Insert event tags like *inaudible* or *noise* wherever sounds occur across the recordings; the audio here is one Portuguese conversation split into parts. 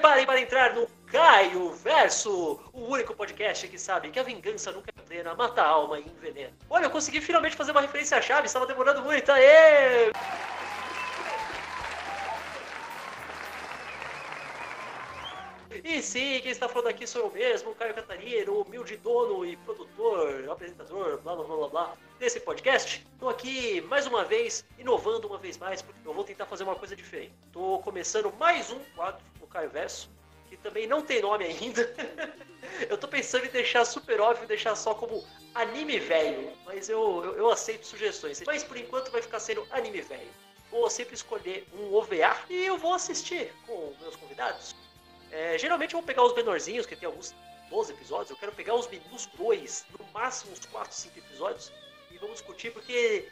preparem para entrar no Caio Verso, o único podcast que sabe que a vingança nunca é plena, mata a alma e envenena. Olha, eu consegui finalmente fazer uma referência à chave, estava demorando muito, aê! E sim, quem está falando aqui sou eu mesmo, Caio Catarino, humilde dono e produtor, apresentador, blá blá blá blá desse podcast. Estou aqui mais uma vez, inovando uma vez mais, porque eu vou tentar fazer uma coisa diferente. Estou começando mais um quadro no Caio Verso, que também não tem nome ainda. *laughs* eu tô pensando em deixar super óbvio, deixar só como anime velho, mas eu, eu, eu aceito sugestões. Mas por enquanto vai ficar sendo anime velho. Vou sempre escolher um OVA e eu vou assistir com meus convidados. É, geralmente eu vou pegar os menorzinhos, que tem alguns 12 episódios, eu quero pegar os meninos dois, no máximo uns 4, 5 episódios, e vamos discutir, porque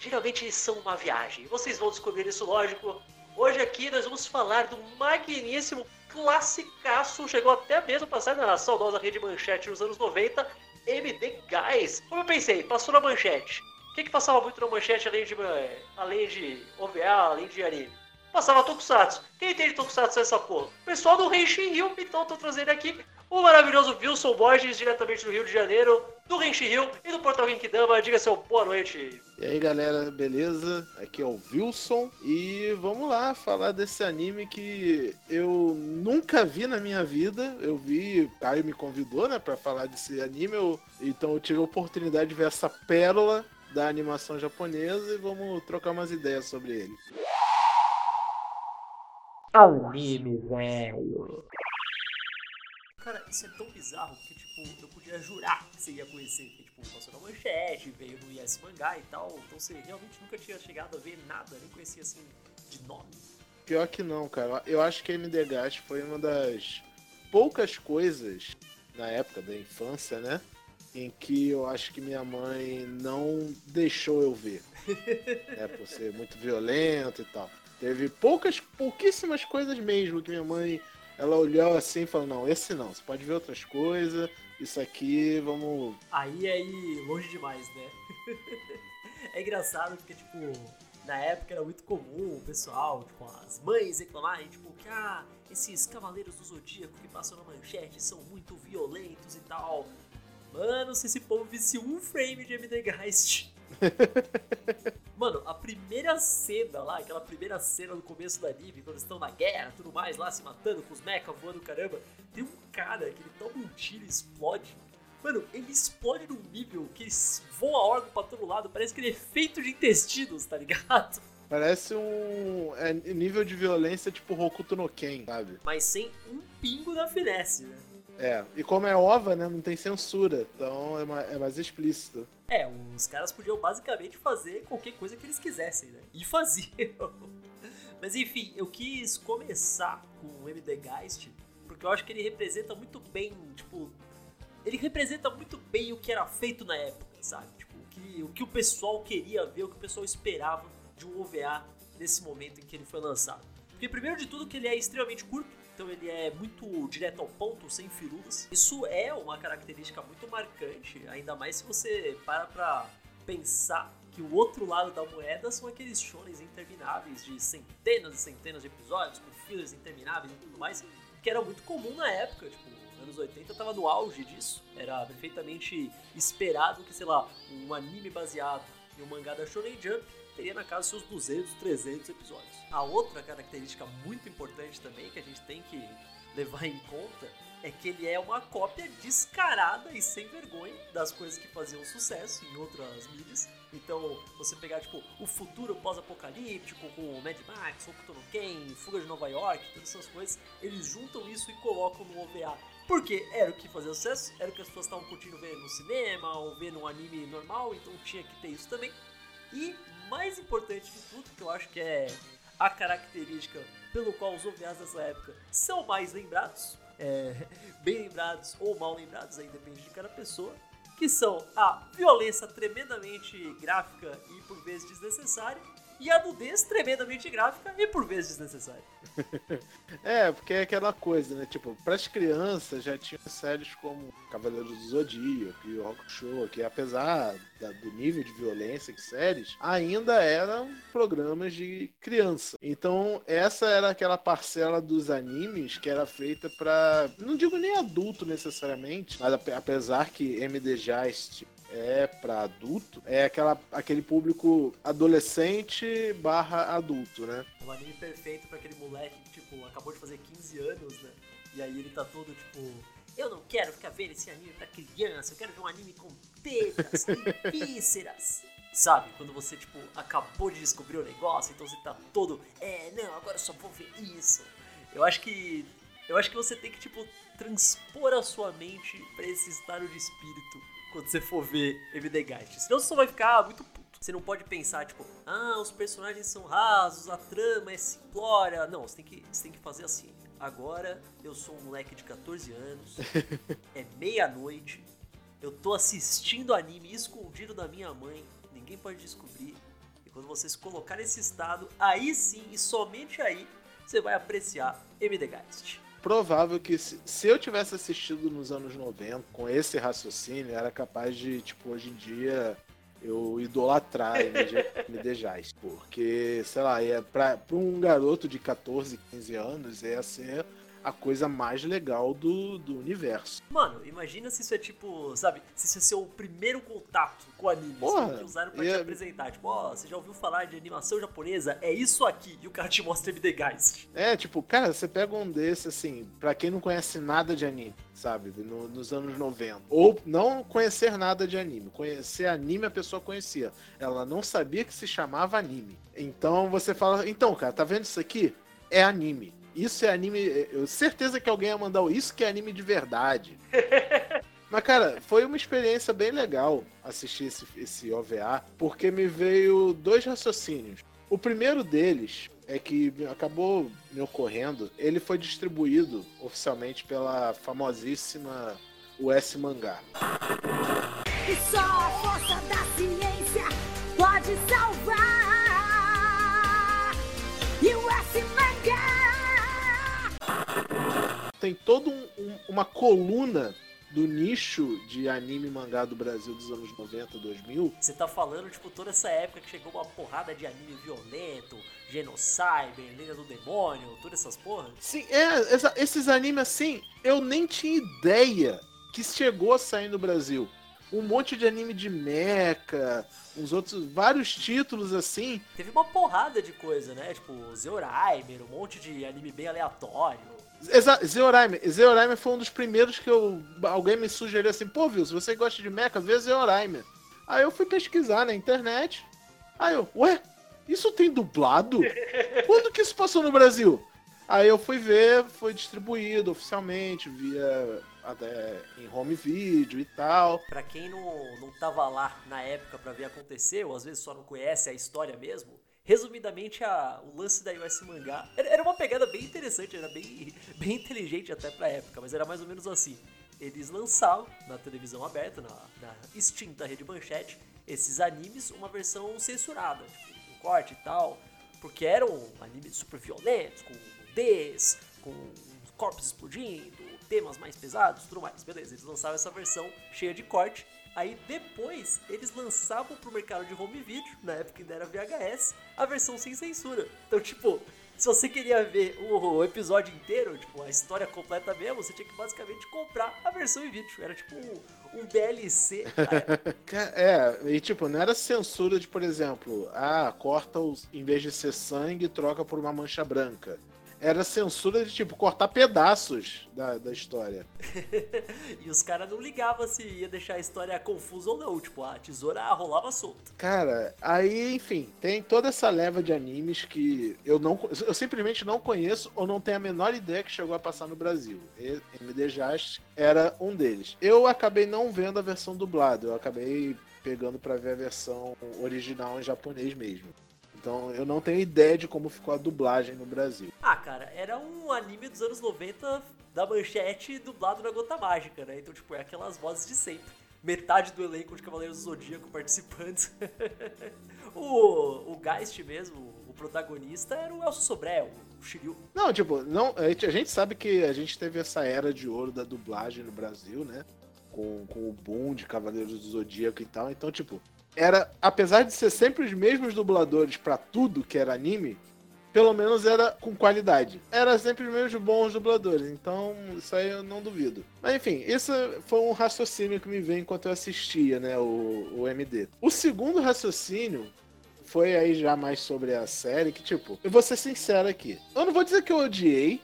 geralmente eles são uma viagem. Vocês vão descobrir isso, lógico. Hoje aqui nós vamos falar do magníssimo classicaço, chegou até mesmo a passar na saudosa rede manchete nos anos 90, MD Guys. Como eu pensei, passou na manchete. O que, que passava muito na manchete além de, eh, além de OVA, além de anime? Passava Tokusatsu. Quem entende Tokusatsu nessa porra? O pessoal do Renshin Rio, então tô trazendo aqui o maravilhoso Wilson Borges, diretamente do Rio de Janeiro, do Renshin Rio e do Portal Genkidama. Diga seu boa noite. E aí galera, beleza? Aqui é o Wilson e vamos lá falar desse anime que eu nunca vi na minha vida. Eu vi, Caio me convidou, né, para falar desse anime, eu, então eu tive a oportunidade de ver essa pérola da animação japonesa e vamos trocar umas ideias sobre ele. Anime, velho. Cara, isso é tão bizarro que, tipo, eu podia jurar que você ia conhecer. Porque, tipo, passou na manchete, veio no Yes Mangá e tal. Então você realmente nunca tinha chegado a ver nada, nem conhecia assim de nome. Pior que não, cara. Eu acho que MD Gast foi uma das poucas coisas na época da infância, né? Em que eu acho que minha mãe não deixou eu ver. é, por ser muito violento e tal. Teve poucas, pouquíssimas coisas mesmo que minha mãe ela olhou assim e falou: Não, esse não, você pode ver outras coisas, isso aqui, vamos. Aí é ir longe demais, né? *laughs* é engraçado porque, tipo, na época era muito comum o pessoal, tipo, as mães reclamarem, tipo, que ah, esses cavaleiros do zodíaco que passam na manchete são muito violentos e tal. Mano, se esse povo visse um frame de MD Geist *laughs* Mano, a primeira cena lá, aquela primeira cena no começo da anime, quando eles estão na guerra, tudo mais, lá se matando com os mecha voando, caramba, tem um cara que ele toma um tiro e explode. Mano, ele explode num nível que voa órgão pra todo lado, parece que ele é feito de intestinos, tá ligado? *laughs* Parece um é, nível de violência tipo Hokuto no Ken, sabe? Mas sem um pingo da finesse, né? É, e como é ova, né, não tem censura, então é mais, é mais explícito. É, os caras podiam basicamente fazer qualquer coisa que eles quisessem, né? E faziam. *laughs* Mas enfim, eu quis começar com o MD Geist, porque eu acho que ele representa muito bem, tipo, ele representa muito bem o que era feito na época, sabe? Tipo, o que o, que o pessoal queria ver, o que o pessoal esperava de um OVA nesse momento em que ele foi lançado. Porque primeiro de tudo que ele é extremamente curto, então ele é muito direto ao ponto, sem firulas. Isso é uma característica muito marcante, ainda mais se você para pra pensar que o outro lado da moeda são aqueles shonens intermináveis de centenas e centenas de episódios, com fillers intermináveis e tudo mais, que era muito comum na época, tipo, anos 80 tava no auge disso. Era perfeitamente esperado que, sei lá, um anime baseado em um mangá da Shonen Jump teria na casa seus 200, 300 episódios. A outra característica muito importante também que a gente tem que levar em conta é que ele é uma cópia descarada e sem vergonha das coisas que faziam sucesso em outras mídias. Então, você pegar, tipo, o futuro pós-apocalíptico com o Mad Max, Hokuto Ken, Fuga de Nova York, todas essas coisas, eles juntam isso e colocam no OVA. Porque era o que fazia sucesso, era o que as pessoas estavam curtindo ver no cinema ou ver no anime normal, então tinha que ter isso também. E mais importante de tudo, que eu acho que é a característica pelo qual os OVAs dessa época são mais lembrados, *laughs* é, bem lembrados ou mal lembrados, aí depende de cada pessoa, que são a violência tremendamente gráfica e por vezes desnecessária e a nudez tremendamente gráfica e por vezes desnecessária. *laughs* é, porque é aquela coisa, né? Tipo, pras crianças já tinha séries como Cavaleiros do Zodíaco e Rock Show, que apesar da, do nível de violência que séries, ainda eram programas de criança. Então, essa era aquela parcela dos animes que era feita para não digo nem adulto necessariamente, mas apesar que MD Geist é para adulto, é aquela, aquele público adolescente barra adulto, né? Um anime perfeito para aquele moleque que, tipo, acabou de fazer 15 anos, né? E aí ele tá todo, tipo, eu não quero ficar vendo esse anime pra criança, eu quero ver um anime com tetas *laughs* e vísceras. Sabe? Quando você, tipo, acabou de descobrir o negócio, então você tá todo, é, não, agora eu só vou ver isso. Eu acho que. Eu acho que você tem que, tipo, transpor a sua mente para esse estado de espírito quando você for ver Geist. Senão você só vai ficar muito puto. Você não pode pensar, tipo, ah, os personagens são rasos, a trama é simplória. Não, você tem que, você tem que fazer assim. Agora eu sou um moleque de 14 anos, *laughs* é meia-noite, eu tô assistindo anime escondido da minha mãe, ninguém pode descobrir. E quando você se colocar nesse estado, aí sim e somente aí você vai apreciar MD Geist provável que se, se, eu tivesse assistido nos anos 90 com esse raciocínio, era capaz de, tipo, hoje em dia eu idolatrar MD Jazz. Porque, sei lá, é pra, pra um garoto de 14, 15 anos, ia ser a coisa mais legal do, do universo. Mano, imagina se isso é tipo, sabe, se isso é seu primeiro contato com anime, Porra, que usaram pra te é- apresentar. Tipo, ó, oh, você já ouviu falar de animação japonesa? É isso aqui. E o cara te mostra MD Geist. É, tipo, cara, você pega um desse, assim, pra quem não conhece nada de anime, sabe, no, nos anos 90. Ou não conhecer nada de anime. Conhecer anime a pessoa conhecia. Ela não sabia que se chamava anime. Então você fala, então, cara, tá vendo isso aqui? É anime. Isso é anime. Eu certeza que alguém ia mandar isso que é anime de verdade. *laughs* Mas, cara, foi uma experiência bem legal assistir esse, esse OVA, porque me veio dois raciocínios. O primeiro deles é que acabou me ocorrendo, ele foi distribuído oficialmente pela famosíssima US Mangá. E só a força da ciência tem toda um, um, uma coluna do nicho de anime e mangá do Brasil dos anos 90, 2000. Você tá falando, tipo, toda essa época que chegou uma porrada de anime violento, Genocyber, Liga do Demônio, todas essas porras? Sim, é, essa, esses animes assim, eu nem tinha ideia que chegou a sair no Brasil. Um monte de anime de mecha, uns outros, vários títulos assim. Teve uma porrada de coisa, né? Tipo, Zeoraimer, um monte de anime bem aleatório. Exato, Zeoraime. Zeoraime foi um dos primeiros que eu, alguém me sugeriu assim, pô, viu, se você gosta de mecha, vê Zeoraime. Aí eu fui pesquisar na internet. Aí eu, ué, isso tem dublado? Quando que isso passou no Brasil? Aí eu fui ver, foi distribuído oficialmente, via até em home video e tal. Pra quem não, não tava lá na época para ver acontecer, ou às vezes só não conhece a história mesmo, resumidamente, a, o lance da US Mangá era, era, uma pegada bem interessante, era bem, *laughs* bem inteligente até pra época, mas era mais ou menos assim. Eles lançavam na televisão aberta, na, na extinta Rede Manchete, esses animes, uma versão censurada, tipo, com corte e tal, porque eram animes super violentos, com nudez, com corpos explodindo, temas mais pesados, tudo mais. Beleza, eles lançavam essa versão cheia de corte Aí depois eles lançavam pro mercado de home video, na época ainda era VHS, a versão sem censura. Então, tipo, se você queria ver o episódio inteiro, tipo, a história completa mesmo, você tinha que basicamente comprar a versão em vídeo. Era tipo um, um DLC. *laughs* é, e tipo, não era censura de, por exemplo, ah, corta os. Em vez de ser sangue, troca por uma mancha branca era censura de, tipo, cortar pedaços da, da história. *laughs* e os caras não ligavam se ia deixar a história confusa ou não. Tipo, a tesoura rolava solta. Cara, aí, enfim, tem toda essa leva de animes que eu não eu simplesmente não conheço ou não tenho a menor ideia que chegou a passar no Brasil. E MD era um deles. Eu acabei não vendo a versão dublada, eu acabei pegando para ver a versão original em japonês mesmo. Então eu não tenho ideia de como ficou a dublagem no Brasil. Ah, cara, era um anime dos anos 90 da manchete dublado na gota mágica, né? Então, tipo, é aquelas vozes de sempre. metade do elenco de Cavaleiros do Zodíaco participando. *laughs* o, o Geist mesmo, o protagonista, era o Elcio Sobré, o Shiryu. Não, tipo, não, a gente, a gente sabe que a gente teve essa era de ouro da dublagem no Brasil, né? Com, com o boom de Cavaleiros do Zodíaco e tal. Então, tipo, era, apesar de ser sempre os mesmos dubladores para tudo que era anime, pelo menos era com qualidade. Era sempre os mesmos bons dubladores, então isso aí eu não duvido. Mas enfim, isso foi um raciocínio que me veio enquanto eu assistia, né, o, o MD. O segundo raciocínio foi aí já mais sobre a série, que tipo, eu vou ser sincero aqui. Eu não vou dizer que eu odiei,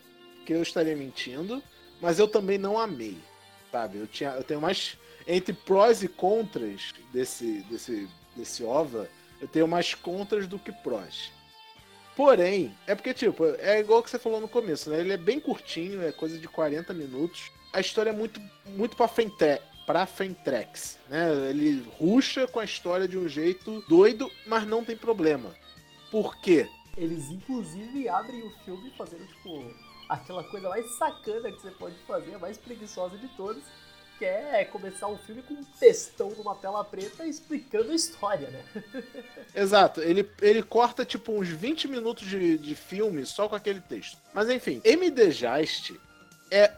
que eu estaria mentindo, mas eu também não amei, sabe? Eu, tinha, eu tenho mais. Entre prós e contras desse, desse, desse OVA, eu tenho mais contras do que prós. Porém, é porque, tipo, é igual que você falou no começo, né? Ele é bem curtinho, é coisa de 40 minutos. A história é muito, muito pra frente, pra Fentrex, né? Ele ruxa com a história de um jeito doido, mas não tem problema. Por quê? Eles, inclusive, abrem o filme fazendo, tipo, aquela coisa mais sacana que você pode fazer, a mais preguiçosa de todas, que é começar um filme com um textão numa tela preta explicando a história, né? *laughs* Exato, ele, ele corta tipo uns 20 minutos de, de filme só com aquele texto. Mas enfim, MD Geist é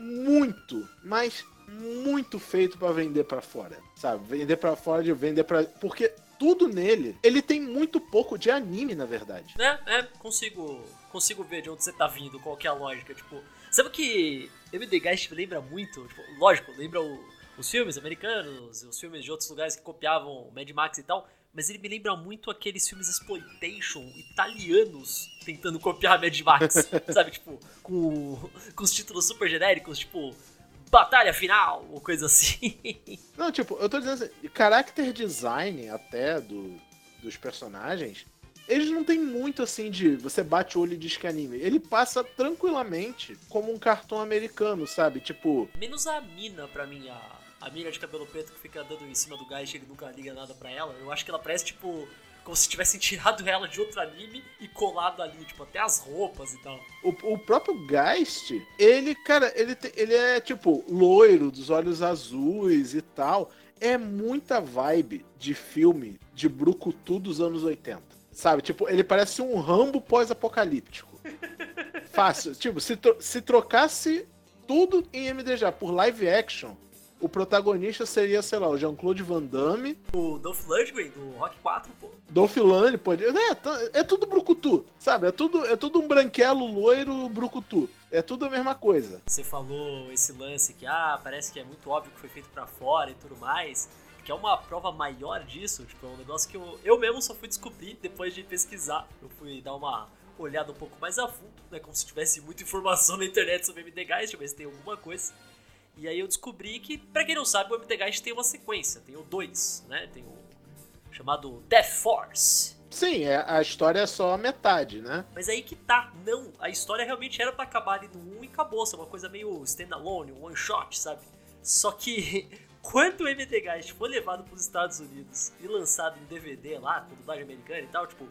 muito, mas muito feito para vender para fora, sabe? Vender para fora de vender para porque tudo nele, ele tem muito pouco de anime, na verdade. É, é, consigo, consigo ver de onde você tá vindo, qual que é a lógica, tipo, sabe que MD Geist lembra muito, tipo, lógico, lembra o, os filmes americanos, os filmes de outros lugares que copiavam Mad Max e tal, mas ele me lembra muito aqueles filmes exploitation italianos tentando copiar Mad Max, *laughs* sabe? Tipo, com, com os títulos super genéricos, tipo, Batalha Final, ou coisa assim. Não, tipo, eu tô dizendo assim, character design até do, dos personagens eles não tem muito assim de você bate o olho e diz que é anime. Ele passa tranquilamente como um cartão americano, sabe? Tipo. Menos a mina, pra mim, a, a mina de cabelo preto que fica dando em cima do gás e ele nunca liga nada pra ela. Eu acho que ela parece, tipo, como se tivessem tirado ela de outro anime e colado ali, tipo, até as roupas e tal. O, o próprio Geist, ele, cara, ele, te, ele é, tipo, loiro, dos olhos azuis e tal. É muita vibe de filme de Brucutu dos anos 80. Sabe? Tipo, ele parece um Rambo pós-apocalíptico. *laughs* Fácil. Tipo, se, tro se trocasse tudo em MDJ por live action, o protagonista seria, sei lá, o Jean-Claude Van Damme. O Dolph Lundgren, do Rock 4, pô. Dolph Lundgren, pode. É, é tudo brucutu, sabe? É tudo, é tudo um branquelo loiro brucutu. É tudo a mesma coisa. Você falou esse lance que, ah, parece que é muito óbvio que foi feito para fora e tudo mais que é uma prova maior disso, tipo, é um negócio que eu, eu mesmo só fui descobrir depois de pesquisar. Eu fui dar uma olhada um pouco mais a fundo, né, como se tivesse muita informação *laughs* na internet sobre MD Geist, mas tem alguma coisa. E aí eu descobri que, pra quem não sabe, o MD Geist tem uma sequência, tem o 2, né, tem o chamado Death Force. Sim, é, a história é só a metade, né? Mas aí que tá, não, a história realmente era para acabar ali no 1 e acabou, é uma coisa meio standalone, one shot, sabe? Só que *laughs* quando o Geist foi levado para os Estados Unidos e lançado em DVD lá, com dublagem americana e tal, tipo,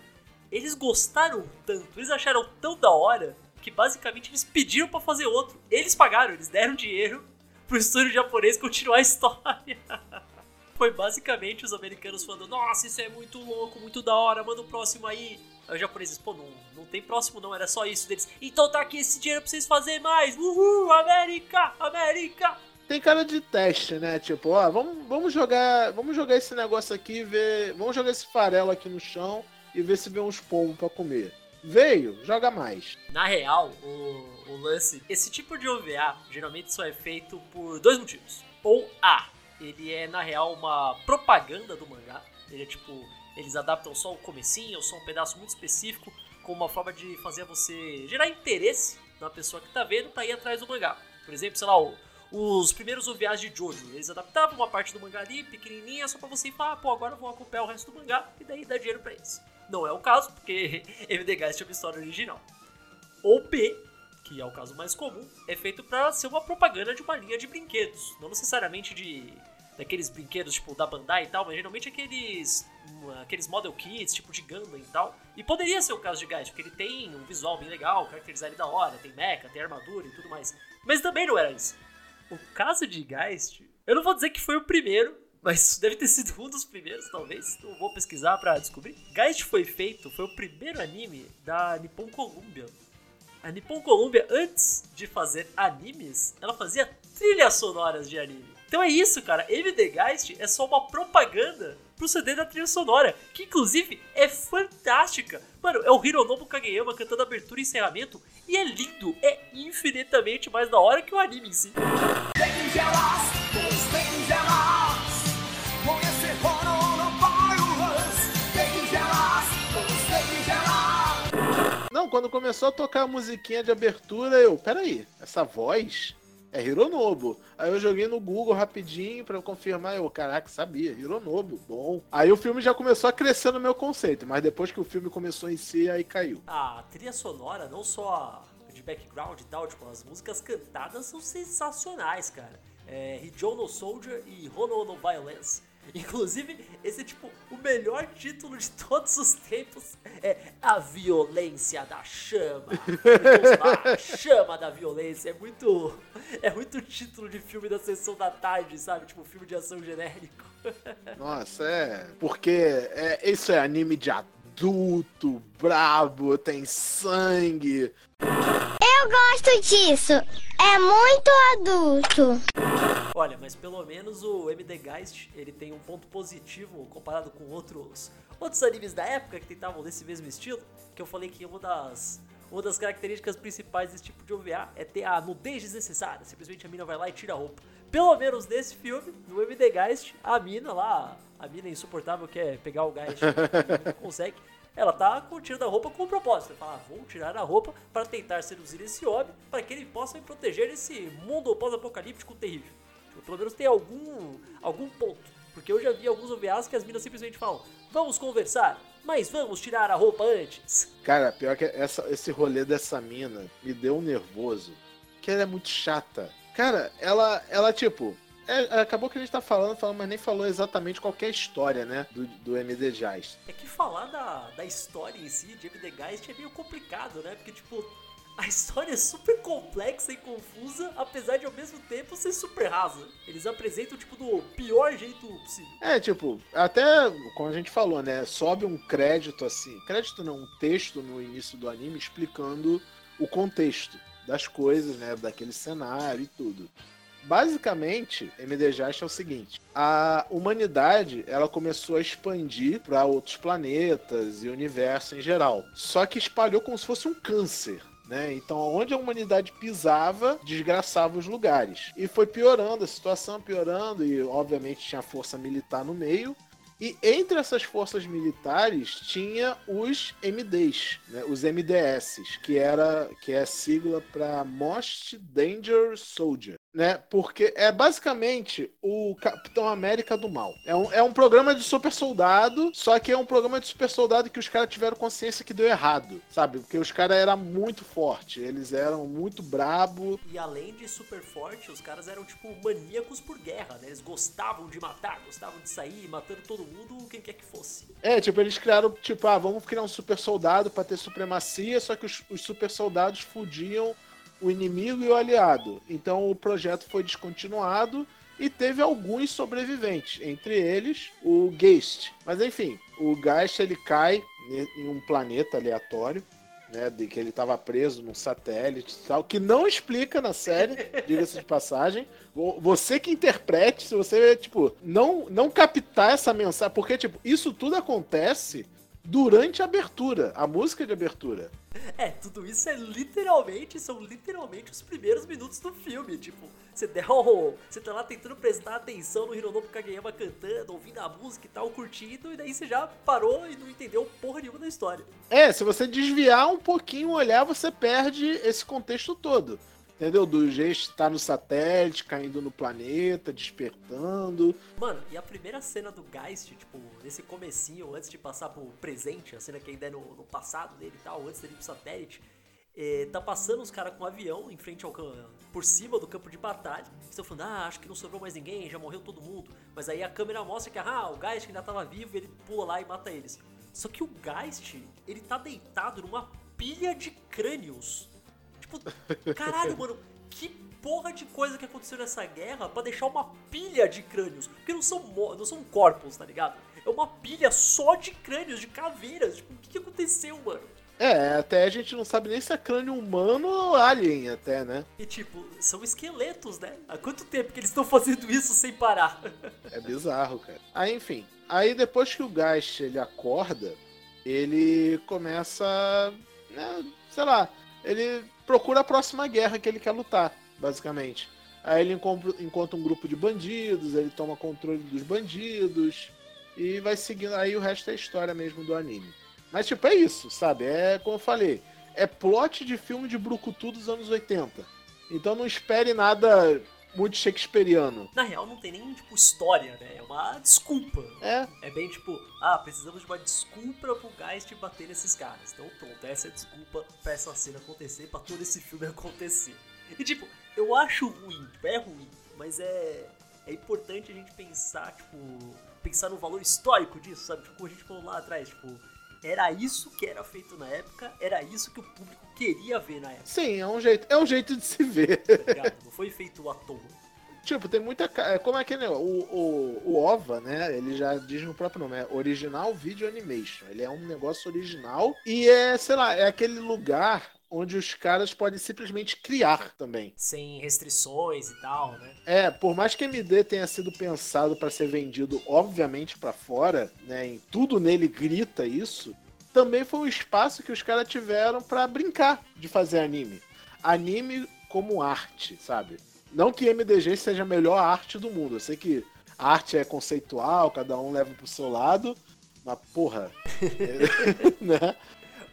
eles gostaram tanto, eles acharam tão da hora que basicamente eles pediram para fazer outro. Eles pagaram, eles deram dinheiro pro estúdio japonês continuar a história. *laughs* Foi basicamente os americanos falando: Nossa, isso é muito louco, muito da hora, manda o próximo aí. Aí os japoneses, pô, não, não tem próximo não, era só isso deles. Então tá aqui esse dinheiro pra vocês fazerem mais. Uhul, América, América tem cara de teste, né? Tipo, ó, vamos, vamos jogar, vamos jogar esse negócio aqui, ver, vamos jogar esse farelo aqui no chão e ver se vê uns pombos para comer. Veio, joga mais. Na real, o, o lance, esse tipo de OVA geralmente só é feito por dois motivos. Ou A, ele é na real uma propaganda do mangá. Ele é tipo, eles adaptam só o comecinho, ou só um pedaço muito específico, com uma forma de fazer você gerar interesse na pessoa que tá vendo pra ir atrás do mangá. Por exemplo, sei lá, o os primeiros OVAs de Jojo. Eles adaptavam uma parte do mangá ali, pequenininha, só pra você falar, ah, pô, agora eu vou acompanhar o resto do mangá e daí dá dinheiro pra eles. Não é o caso, porque *laughs* MD Geist é uma história original. Ou B, que é o caso mais comum, é feito para ser uma propaganda de uma linha de brinquedos. Não necessariamente de daqueles brinquedos tipo da Bandai e tal, mas geralmente aqueles aqueles model kits, tipo de Gundam e tal. E poderia ser o caso de Geist, porque ele tem um visual bem legal, caracterizado da hora, tem mecha, tem armadura e tudo mais. Mas também não era isso. O caso de Geist Eu não vou dizer que foi o primeiro, mas *laughs* deve ter sido um dos primeiros, talvez. Não vou pesquisar para descobrir. Geist foi feito, foi o primeiro anime da Nippon Columbia. A Nippon Columbia, antes de fazer animes, ela fazia trilhas sonoras de anime. Então é isso, cara. MD Geist é só uma propaganda pro CD da trilha sonora, que inclusive é fantástica. Mano, é o Hironobu Kageyama cantando abertura e encerramento, e é lindo, é infinitamente mais da hora que o anime em si. Não, quando começou a tocar a musiquinha de abertura, eu, peraí, essa voz é Hironobu. Aí eu joguei no Google rapidinho para confirmar, eu, caraca, sabia, Hironobu, bom. Aí o filme já começou a crescer no meu conceito, mas depois que o filme começou em si, aí caiu. A trilha sonora, não só de background e tal, tipo, as músicas cantadas são sensacionais, cara. É, Hijou no Soldier e Hono no Violence *laughs* Inclusive, esse é tipo o melhor título de todos os tempos é A Violência da Chama. a chama da violência. É muito. É muito título de filme da sessão da tarde, sabe? Tipo filme de ação genérico. *laughs* Nossa, é. Porque é, isso é anime de adulto, brabo, tem sangue. Eu gosto disso. É muito adulto. Olha, mas pelo menos o MD Geist, ele tem um ponto positivo comparado com outros outros animes da época que tentavam desse mesmo estilo, que eu falei que uma das uma das características principais desse tipo de OVA é ter a nudez desnecessária. Simplesmente a mina vai lá e tira a roupa. Pelo menos nesse filme, no MD Geist, a mina lá, a mina insuportável que é pegar o Geist *laughs* e não consegue ela tá com o tiro da roupa com um propósito. Ela fala, ah, vou tirar a roupa para tentar seduzir esse homem, para que ele possa me proteger desse mundo pós-apocalíptico terrível. Pelo menos tem algum, algum ponto. Porque eu já vi alguns OVAs que as minas simplesmente falam, vamos conversar, mas vamos tirar a roupa antes. Cara, pior que essa, esse rolê dessa mina me deu um nervoso. Que ela é muito chata. Cara, ela, ela tipo, é, acabou que a gente tá falando, falando, mas nem falou exatamente qual é história, né? Do, do MD Geist. É que falar da, da história em si de MD Geist é meio complicado, né? Porque, tipo, a história é super complexa e confusa, apesar de ao mesmo tempo ser super rasa. Eles apresentam, tipo, do pior jeito possível. É, tipo, até como a gente falou, né? Sobe um crédito assim. Crédito não, um texto no início do anime explicando o contexto das coisas, né? Daquele cenário e tudo. Basicamente, MDJast é o seguinte: a humanidade ela começou a expandir para outros planetas e universo em geral. Só que espalhou como se fosse um câncer. Né? Então, onde a humanidade pisava, desgraçava os lugares. E foi piorando, a situação piorando, e obviamente tinha força militar no meio. E entre essas forças militares tinha os MDs, né? os MDS, que era que é sigla para Most Danger Soldier né? Porque é basicamente o Capitão América do mal. É um, é um programa de super soldado, só que é um programa de super soldado que os caras tiveram consciência que deu errado, sabe? Porque os caras eram muito fortes, eles eram muito brabo. E além de super forte, os caras eram tipo maníacos por guerra, né? Eles gostavam de matar, gostavam de sair matando todo mundo, quem quer que fosse. É, tipo, eles criaram, tipo, ah, vamos criar um super soldado para ter supremacia, só que os, os super soldados fudiam o inimigo e o aliado. Então o projeto foi descontinuado e teve alguns sobreviventes, entre eles o Geist. Mas enfim, o Geist ele cai em um planeta aleatório, né, de que ele estava preso num satélite e tal, que não explica na série, *laughs* diga-se de passagem. Você que interprete, se você tipo não não captar essa mensagem, porque tipo, isso tudo acontece durante a abertura, a música de abertura. É, tudo isso é literalmente, são literalmente os primeiros minutos do filme. Tipo, você deu. Você tá lá tentando prestar atenção no Hironobu Kageyama cantando, ouvindo a música e tal, curtindo, e daí você já parou e não entendeu porra nenhuma da história. É, se você desviar um pouquinho, olhar, você perde esse contexto todo. Entendeu? Do gesto estar no satélite, caindo no planeta, despertando. Mano, e a primeira cena do Geist, tipo, nesse comecinho, antes de passar pro presente, a cena que ainda é no, no passado dele e tal, antes dele ir pro satélite, é, tá passando os caras com um avião em frente ao por cima do campo de batalha. Estão falando, ah, acho que não sobrou mais ninguém, já morreu todo mundo. Mas aí a câmera mostra que, ah, o Geist ainda tava vivo, ele pula lá e mata eles. Só que o Geist, ele tá deitado numa pilha de crânios Tipo, caralho, mano, que porra de coisa que aconteceu nessa guerra pra deixar uma pilha de crânios. Porque não são, não são corpos, tá ligado? É uma pilha só de crânios, de caveiras. Tipo, o que, que aconteceu, mano? É, até a gente não sabe nem se é crânio humano ou alien, até, né? E tipo, são esqueletos, né? Há quanto tempo que eles estão fazendo isso sem parar? *laughs* É bizarro, cara. Aí, enfim. Aí depois que o Gast ele acorda, ele começa. Né, sei lá, ele procura a próxima guerra que ele quer lutar, basicamente. Aí ele encontra um grupo de bandidos, ele toma controle dos bandidos e vai seguindo. Aí o resto é história mesmo do anime. Mas, tipo, é isso, sabe? É como eu falei, é plot de filme de Brucutu dos anos 80. Então não espere nada muito shakespeariano. Na real, não tem nem, tipo, história, né? É uma desculpa. É. É bem tipo, ah, precisamos de uma desculpa pro Geist bater nesses caras. Então, pronto, essa é a desculpa pra essa cena acontecer, pra todo esse filme *laughs* acontecer. E, tipo, eu acho ruim, é ruim, mas é. É importante a gente pensar, tipo, pensar no valor histórico disso, sabe? Tipo, como a gente falou lá atrás, tipo, era isso que era feito na época, era isso que o público queria ver na época. Sim, é um jeito, é um jeito de se ver. Tá Não foi feito à toa. Tipo, tem muita. É, como é que é? O, o, o OVA, né? Ele já diz no próprio nome, é Original Video Animation. Ele é um negócio original e é, sei lá, é aquele lugar onde os caras podem simplesmente criar também. Sem restrições e tal, né? É, por mais que MD tenha sido pensado para ser vendido, obviamente, para fora, né? Em tudo nele grita isso. Também foi um espaço que os caras tiveram para brincar de fazer anime. Anime como arte, sabe? Não que MDG seja a melhor arte do mundo. Eu sei que a arte é conceitual, cada um leva pro seu lado. Mas, porra. *laughs* é, *laughs* né?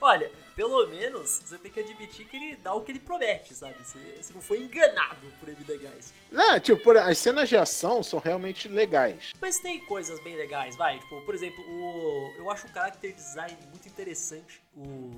Olha, pelo menos você tem que admitir que ele dá o que ele promete, sabe? Você, você não foi enganado por MD Guys. Não, tipo, as cenas de ação são realmente legais. Mas tem coisas bem legais, vai. Tipo, por exemplo, o, eu acho o character design muito interessante. O,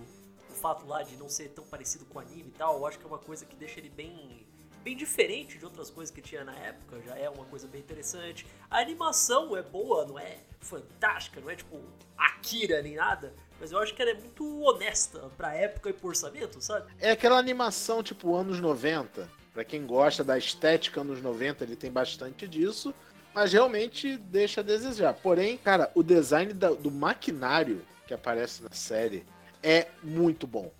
o fato lá de não ser tão parecido com o anime e tal, eu acho que é uma coisa que deixa ele bem bem diferente de outras coisas que tinha na época, já é uma coisa bem interessante. A animação é boa, não é fantástica, não é tipo Akira nem nada, mas eu acho que ela é muito honesta pra época e por orçamento, sabe? É aquela animação tipo anos 90. Pra quem gosta da estética anos 90, ele tem bastante disso. Mas realmente deixa a desejar. Porém, cara, o design do maquinário que aparece na série é muito bom.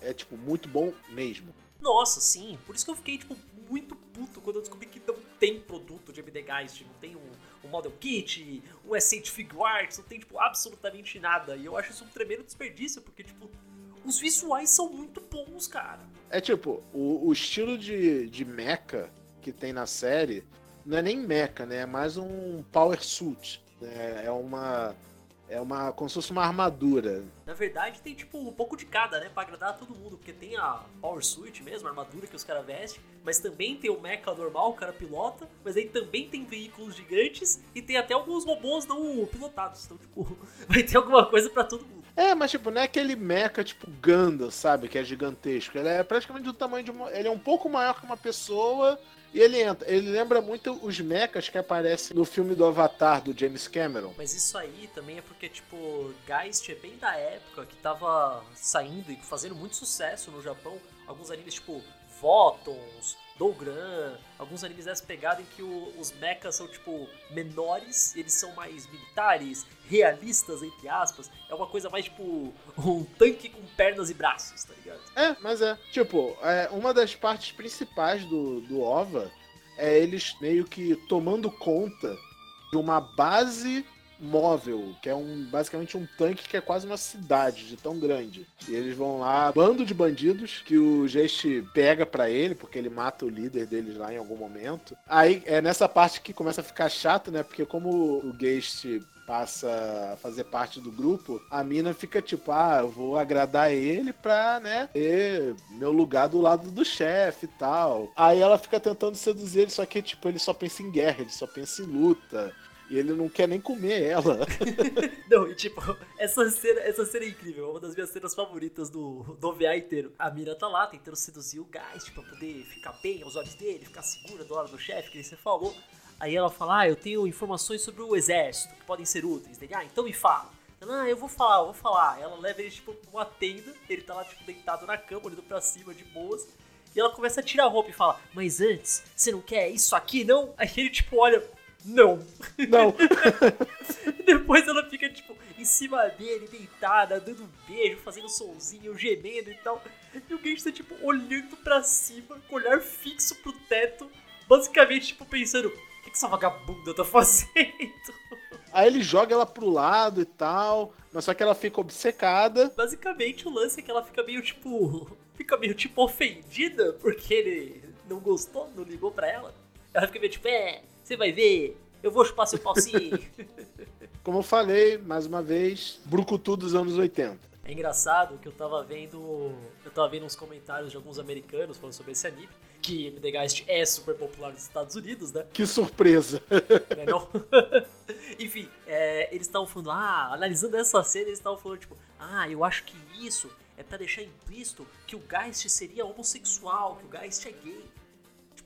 É, tipo, muito bom mesmo. Nossa, sim. Por isso que eu fiquei, tipo, muito puto quando eu descobri que não tem produto de MD Geist, não tem um, um model kit, um SH Figure Arts, não tem, tipo, absolutamente nada. E eu acho isso um tremendo desperdício, porque, tipo, os visuais são muito bons, cara. É tipo, o, o estilo de, de mecha que tem na série não é nem mecha, né? É mais um power suit. Né? É uma é uma. como se fosse uma armadura. Na verdade, tem tipo um pouco de cada, né? Pra agradar a todo mundo. Porque tem a Power Suit mesmo, a armadura que os caras vestem. Mas também tem o mecha normal, o cara pilota. Mas aí também tem veículos gigantes. E tem até alguns robôs não pilotados. Então, tipo, *laughs* vai ter alguma coisa para todo mundo. É, mas tipo, não é aquele mecha tipo Ganda, sabe? Que é gigantesco. Ele é praticamente do tamanho de uma. Ele é um pouco maior que uma pessoa e ele entra, ele lembra muito os mechas que aparecem no filme do Avatar do James Cameron. Mas isso aí também é porque, tipo, Geist é bem da época que tava saindo e fazendo muito sucesso no Japão. Alguns animes, tipo, Votons, Dogran, alguns animes dessa pegada em que o, os mechas são, tipo, menores, eles são mais militares, realistas, entre aspas. É uma coisa mais, tipo, um tanque com pernas e braços, tá ligado? É, mas é. Tipo, é, uma das partes principais do, do OVA é eles meio que tomando conta de uma base móvel, que é um basicamente um tanque que é quase uma cidade de tão grande. E eles vão lá, bando de bandidos que o Geste pega para ele, porque ele mata o líder deles lá em algum momento. Aí é nessa parte que começa a ficar chato, né? Porque como o Geste passa a fazer parte do grupo, a mina fica tipo, ah, eu vou agradar ele pra, né, ter meu lugar do lado do chefe e tal. Aí ela fica tentando seduzir ele, só que, tipo, ele só pensa em guerra, ele só pensa em luta. E ele não quer nem comer ela. *laughs* não, e tipo, essa cena, essa cena é incrível. É uma das minhas cenas favoritas do, do OVA inteiro. A Mira tá lá tentando seduzir o Geist pra poder ficar bem aos olhos dele, ficar segura do lado do chefe, que você falou. Aí ela fala: Ah, eu tenho informações sobre o exército que podem ser úteis. Ele, ah, então me fala. Ela, ah, eu vou falar, eu vou falar. Ela leva ele, tipo, pra uma tenda. Ele tá lá, tipo, deitado na cama, olhando pra cima, de boas. E ela começa a tirar a roupa e fala: Mas antes, você não quer isso aqui, não? Aí ele, tipo, olha: Não. Não. e *laughs* depois ela fica, tipo, em cima dele, deitada, dando um beijo, fazendo somzinho, gemendo e tal. E o Gage tá, tipo, olhando pra cima, com olhar fixo pro teto, basicamente, tipo, pensando: O que, que essa vagabunda tá *laughs* fazendo? Aí ele joga ela pro lado e tal, mas só que ela fica obcecada. Basicamente, o lance é que ela fica meio, tipo. *laughs* Fica meio, tipo, ofendida porque ele não gostou, não ligou pra ela. Ela fica meio, tipo, é, você vai ver, eu vou chupar seu pau *laughs* sim. Como eu falei, mais uma vez, brucutu dos anos 80. É engraçado que eu tava vendo. Eu tava vendo uns comentários de alguns americanos falando sobre esse anime. Que MD Geist é super popular nos Estados Unidos, né? Que surpresa! *laughs* Não é *laughs* não? Enfim, é, eles estavam falando, ah, analisando essa cena, eles estavam falando, tipo, ah, eu acho que isso é pra deixar implícito que o Geist seria homossexual, que o Geist é gay.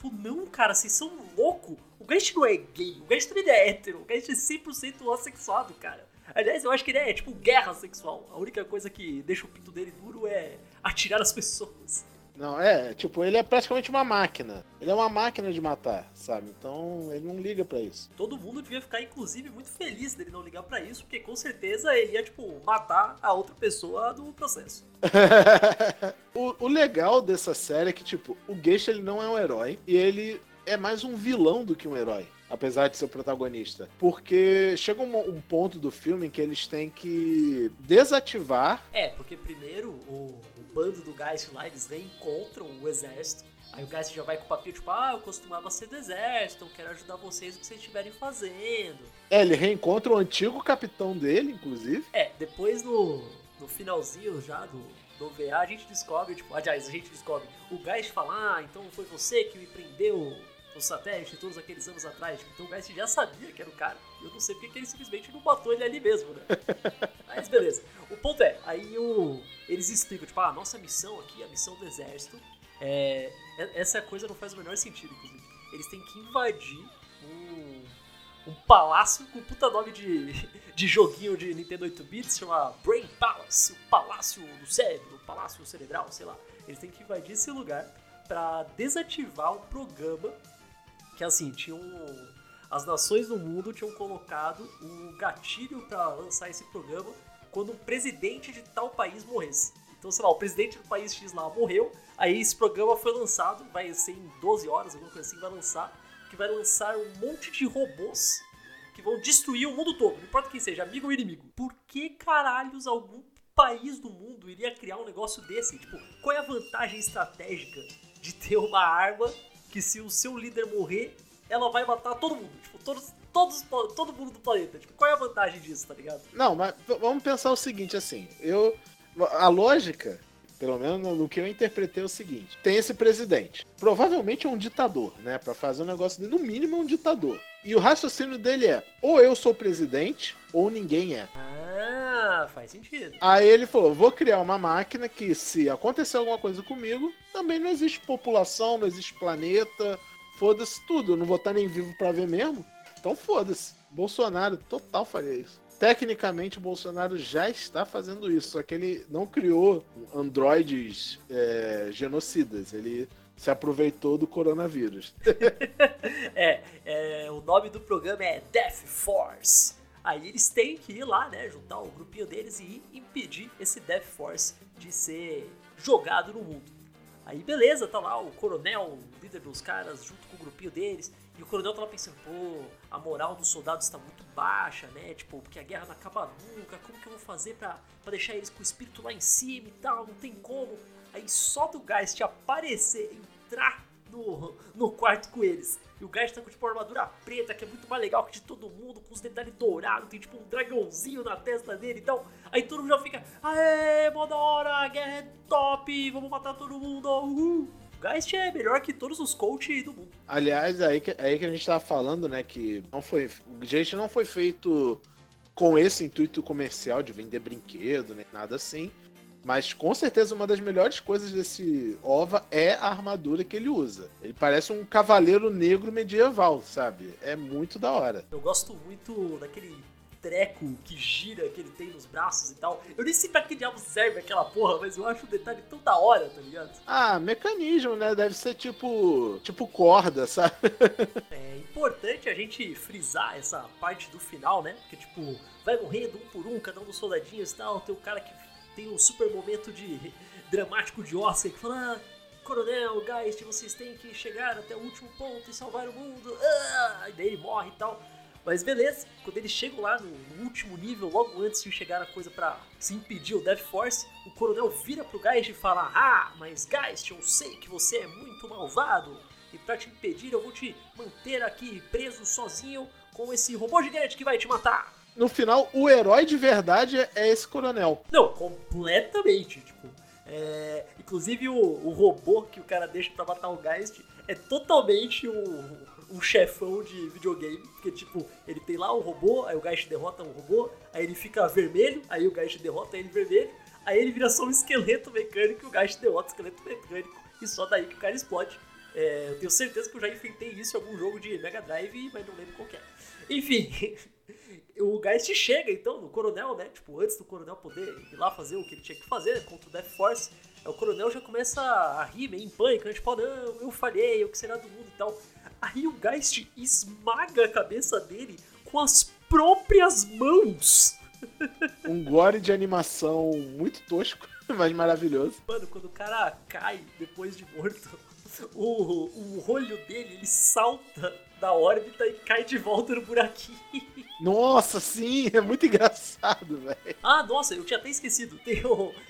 Tipo, não, cara, vocês são loucos. O Geist não é gay, o Geist também é hétero, o Geist é 100% homossexuado, cara. Aliás, eu acho que ele é tipo guerra sexual. A única coisa que deixa o pinto dele duro é atirar as pessoas. Não, é, tipo, ele é praticamente uma máquina. Ele é uma máquina de matar, sabe? Então ele não liga pra isso. Todo mundo devia ficar, inclusive, muito feliz dele não ligar pra isso, porque com certeza ele ia, tipo, matar a outra pessoa no processo. *laughs* o, o legal dessa série é que, tipo, o Geisha ele não é um herói e ele é mais um vilão do que um herói apesar de ser o protagonista. Porque chega um, um, ponto do filme em que eles têm que desativar. É, porque primeiro o bando do Geist lá, eles reencontram o exército. Aí o Geist já vai com o papel, tipo, ah, eu costumava ser do exército, eu quero ajudar vocês no que vocês estiverem fazendo. É, ele reencontra o antigo capitão dele, inclusive. É, depois no, no finalzinho já do, do VA, a gente descobre, tipo, aliás, a gente descobre, o Geist fala, ah, então foi você que me prendeu no satélite todos aqueles anos atrás. Então o Geist já sabia que era o cara. Eu não sei porque que ele simplesmente não matou ele ali mesmo, né? *laughs* Mas beleza. O ponto é, aí o, eles explicam, tipo, ah, a nossa missão aqui, a missão do exército, é, essa coisa não faz o menor sentido, inclusive. Eles têm que invadir um, um palácio com puta nome de, *laughs* de joguinho de Nintendo 8-bits, chama Brain Palace, o Palácio do Cérebro, o Palácio Cerebral, sei lá. Eles têm que invadir esse lugar para desativar um programa que assim, tinham as nações do mundo tinham colocado o gatilho para lançar esse programa quando um presidente de tal país morresse. Então, sei lá, o presidente do país X lá morreu, aí esse programa foi lançado, vai ser em 12 horas, alguma coisa assim, vai lançar, que vai lançar um monte de robôs que vão destruir o mundo todo, não importa quem seja, amigo ou inimigo. Por que caralhos algum país do mundo iria criar um negócio desse? Tipo, qual é a vantagem estratégica de ter uma arma que se o seu líder morrer, ela vai matar todo mundo. Tipo, todos, todos, todo mundo do planeta. Tipo, qual é a vantagem disso, tá ligado? Não, mas vamos pensar o seguinte, assim. Eu. A lógica, pelo menos no que eu interpretei, é o seguinte: tem esse presidente. Provavelmente é um ditador, né? Pra fazer um negócio dele, no mínimo é um ditador. E o raciocínio dele é: ou eu sou presidente, ou ninguém é. Ah, faz sentido. Aí ele falou: vou criar uma máquina que, se acontecer alguma coisa comigo, também não existe população, não existe planeta, foda-se tudo. Eu não vou estar nem vivo para ver mesmo. Então foda-se. Bolsonaro total faria isso. Tecnicamente, o Bolsonaro já está fazendo isso, só que ele não criou androides é, genocidas. Ele se aproveitou do coronavírus. *laughs* é, é, o nome do programa é Death Force. Aí eles têm que ir lá, né, juntar o grupinho deles e impedir esse Death Force de ser jogado no mundo. Aí beleza, tá lá o coronel, o líder dos caras, junto com o grupinho deles. E o coronel tá lá pensando, pô, a moral dos soldados está muito baixa, né? Tipo, porque a guerra não acaba nunca, como que eu vou fazer pra deixar eles com o espírito lá em cima e tal? Não tem como. Aí só do Geist aparecer, entrar no, no quarto com eles. E o Geist tá com tipo uma armadura preta, que é muito mais legal que de todo mundo, com os detalhes dourados, tem tipo um dragãozinho na testa dele então. Aí todo mundo já fica, aê, mó da hora, a guerra é top, vamos matar todo mundo, uhul. Geist é melhor que todos os coaches do mundo. Aliás, aí que, aí que a gente tava falando, né, que não foi, o Geist não foi feito com esse intuito comercial de vender brinquedo, nem nada assim. Mas com certeza uma das melhores coisas desse OVA é a armadura que ele usa. Ele parece um cavaleiro negro medieval, sabe? É muito da hora. Eu gosto muito daquele treco que gira que ele tem nos braços e tal. Eu nem sei pra que diabo serve aquela porra, mas eu acho o detalhe tão da hora, tá ligado? Ah, mecanismo, né? Deve ser tipo. tipo corda, *laughs* sabe? É importante a gente frisar essa parte do final, né? Porque, tipo, vai morrendo um por um, cada um dos soldadinhos e tal. Tem o cara que tem um super momento de *laughs* dramático de Oscar que fala. Ah, Coronel, Geist, vocês têm que chegar até o último ponto e salvar o mundo. Ah! E daí ele morre e tal. Mas beleza, quando eles chegam lá no, último nível, logo antes de chegar a coisa para se impedir o Death Force, o coronel vira pro Geist e fala: Ah, mas Geist, eu sei que você é muito malvado, e para te impedir eu vou te manter aqui preso sozinho com esse robô gigante que vai te matar. No final, o herói de verdade é esse coronel. Não, completamente. Tipo, é, inclusive o, o, robô que o cara deixa pra matar o Geist é totalmente um, um chefão de videogame. Porque, tipo, ele tem lá o robô, aí o Geist derrota o robô, aí ele fica vermelho, aí o Geist derrota ele vermelho, aí ele vira só um esqueleto mecânico e o Geist derrota o esqueleto mecânico. E só daí que o cara explode. É, eu tenho certeza que eu já enfrentei isso em algum jogo de Mega Drive, mas não lembro qual é. Enfim, *laughs* o Geist chega então no coronel, né? Tipo, antes do coronel poder ir lá fazer o que ele tinha que fazer contra o Death Force, o coronel já começa a rir meio em pânico, né? Tipo, não, eu falhei, o que será do mundo e tal. Aí o Geist esmaga a cabeça dele com as próprias mãos. *laughs* Um gore de animação muito tosco, *laughs* mas maravilhoso. Mano, quando o cara cai depois de morto, o, o olho dele ele salta da órbita e cai de volta no buraquinho. *laughs* Nossa, sim, é muito engraçado, velho. Ah, nossa, eu tinha até esquecido. Tem,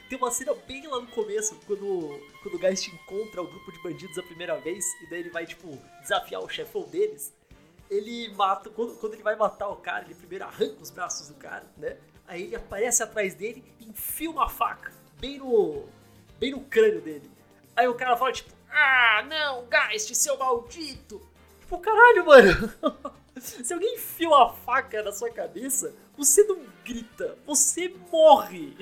tem uma cena bem lá no começo, quando, quando o Geist encontra o grupo de bandidos a primeira vez, e daí ele vai, tipo, desafiar o chefão deles. Ele mata, quando, quando ele vai matar o cara, ele primeiro arranca os braços do cara, né? Aí ele aparece atrás dele e enfia uma faca bem no, bem no crânio dele. Aí o cara fala, tipo, ah, não, Geist, seu maldito! Tipo, caralho, mano. *laughs* Se alguém enfia uma faca na sua cabeça, você não grita, você morre.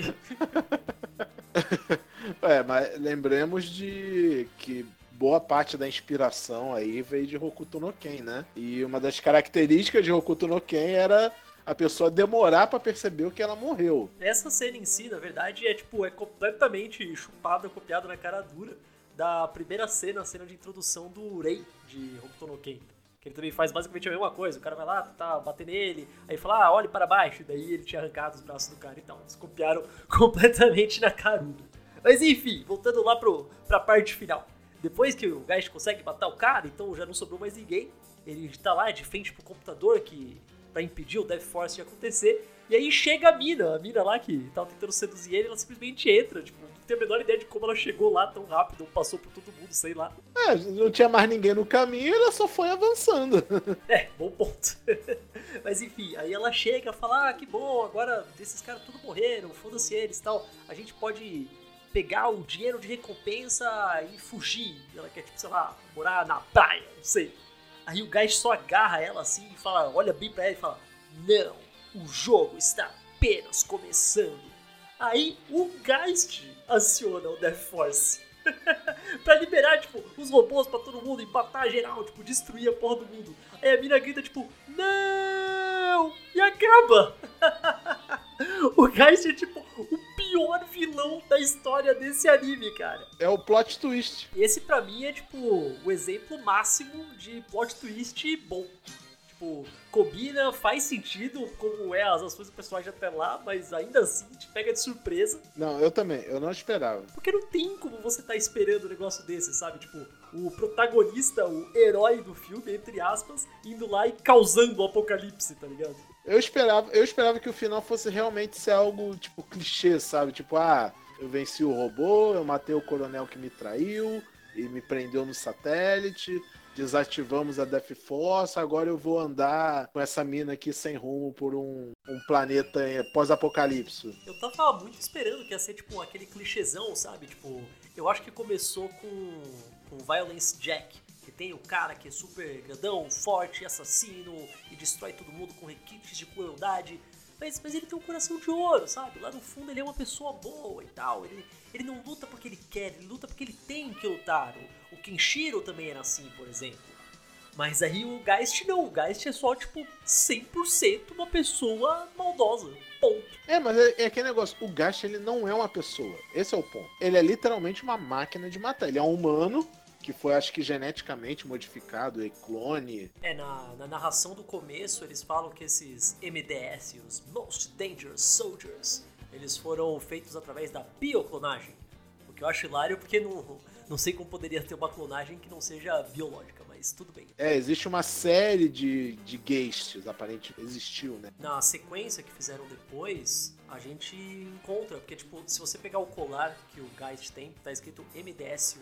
*laughs* é, mas lembremos de que boa parte da inspiração aí veio de Hokuto no Ken, né? E uma das características de Hokuto no Ken era a pessoa demorar para perceber o que ela morreu. Essa cena em si, na verdade, é tipo, é completamente chupada, copiada na cara dura da primeira cena, a cena de introdução do Rei de Hokuto no Ken. Que ele também faz basicamente a mesma coisa. O cara vai lá, tá, bater nele, aí fala, ah, olhe para baixo. Daí ele tinha arrancado os braços do cara. Então, eles copiaram *laughs* completamente na caruda. Mas enfim, voltando lá pro, pra parte final. Depois que o Geist consegue matar o cara, então já não sobrou mais ninguém. Ele tá lá de frente pro computador que para impedir o Death Force de acontecer. E aí chega a mina, a mina lá que tava tentando seduzir ele, ela simplesmente entra, tipo, tenho a menor ideia de como ela chegou lá tão rápido, passou por todo mundo, sei lá. É, não tinha mais ninguém no caminho, ela só foi avançando. *laughs* É, bom ponto. *laughs* Mas enfim, aí ela chega e fala: Ah, que bom, agora esses caras tudo morreram, foda-se eles e tal. A gente pode pegar o dinheiro de recompensa e fugir. Ela quer, tipo, sei lá, morar na praia, não sei. Aí o gás só agarra ela assim e fala, olha bem pra ela e fala: Não, o jogo está apenas começando. Aí o Geist aciona o Death Force. *laughs* pra liberar, tipo, os robôs pra todo mundo e matar geral, tipo, destruir a porra do mundo. Aí a mina grita, tipo, não! E acaba! *laughs* o Geist é, tipo, o pior vilão da história desse anime, cara. É o plot twist. Esse, pra mim, é, tipo, o exemplo máximo de plot twist bom tipo, combina, faz sentido como é as ações do personagem até lá, mas ainda assim te pega de surpresa. Não, eu também, eu não esperava. Porque não tem como você tá esperando um negócio desse, sabe? Tipo, o protagonista, o herói do filme, entre aspas, indo lá e causando o apocalipse, tá ligado? Eu esperava, eu esperava que o final fosse realmente ser algo, tipo, clichê, sabe? Tipo, ah, eu venci o robô, eu matei o coronel que me traiu e me prendeu no satélite desativamos a Death Force, agora eu vou andar com essa mina aqui sem rumo por um, um planeta pós-apocalipse. Eu tava muito esperando que ia ser, tipo, aquele clichêzão, sabe? Tipo, eu acho que começou com, com Violence Jack, que tem o cara que é super grandão, forte, assassino e destrói todo mundo com requintes de crueldade. Mas, mas ele tem um coração de ouro, sabe? Lá no fundo ele é uma pessoa boa e tal. Ele, ele não luta porque ele quer, ele luta porque ele tem que lutar. O, o Kenshiro também era assim, por exemplo. Mas aí o Geist não, o Geist é só, tipo, 100% uma pessoa maldosa. Ponto. É, mas é, é aquele negócio, o Geist ele não é uma pessoa. Esse é o ponto. Ele é literalmente uma máquina de matar. Ele é um humano que foi, acho que, geneticamente modificado, e clone. É, na, na narração do começo, eles falam que esses MDS, os Most Dangerous Soldiers, eles foram feitos através da bioclonagem. O que eu acho hilário, porque não, não sei como poderia ter uma clonagem que não seja biológica, mas tudo bem. É, existe uma série de, de Geists, aparentemente existiu, né? Na sequência que fizeram depois, a gente encontra, porque, tipo, se você pegar o colar que o Geist tem, tá escrito MDS1,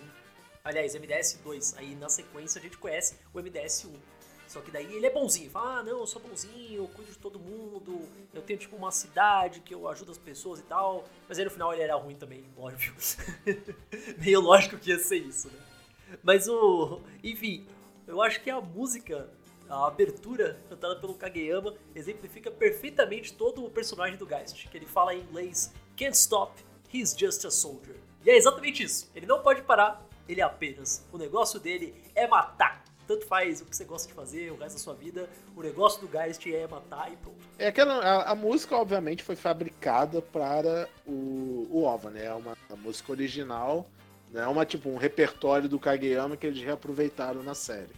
Aliás, MDS2. Aí na sequência a gente conhece o MDS1. Só que daí ele é bonzinho. Fala, ah, não, eu sou bonzinho, eu cuido de todo mundo, eu tenho tipo uma cidade que eu ajudo as pessoas e tal. Mas aí no final ele era ruim também, óbvio. *laughs* Meio lógico que ia ser isso, né? Mas o. Enfim, eu acho que a música, a abertura cantada pelo Kageyama, exemplifica perfeitamente todo o personagem do Geist. Que ele fala em inglês: Can't stop, he's just a soldier. E é exatamente isso. Ele não pode parar, ele é apenas. O negócio dele é matar. Tanto faz o que você gosta de fazer o resto da sua vida. O negócio do Geist é matar e pronto. É aquela. A, a música, obviamente, foi fabricada para o, o OVA, né? É uma música original. Né? É uma, tipo, um repertório do Kageyama que eles reaproveitaram na série.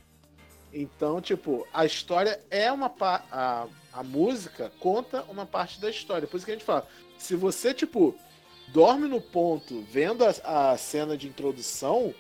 Então, tipo, a história é uma parte. A, a música conta uma parte da história. Por isso que a gente fala. Se você, tipo, dorme no ponto vendo a, a cena de introdução,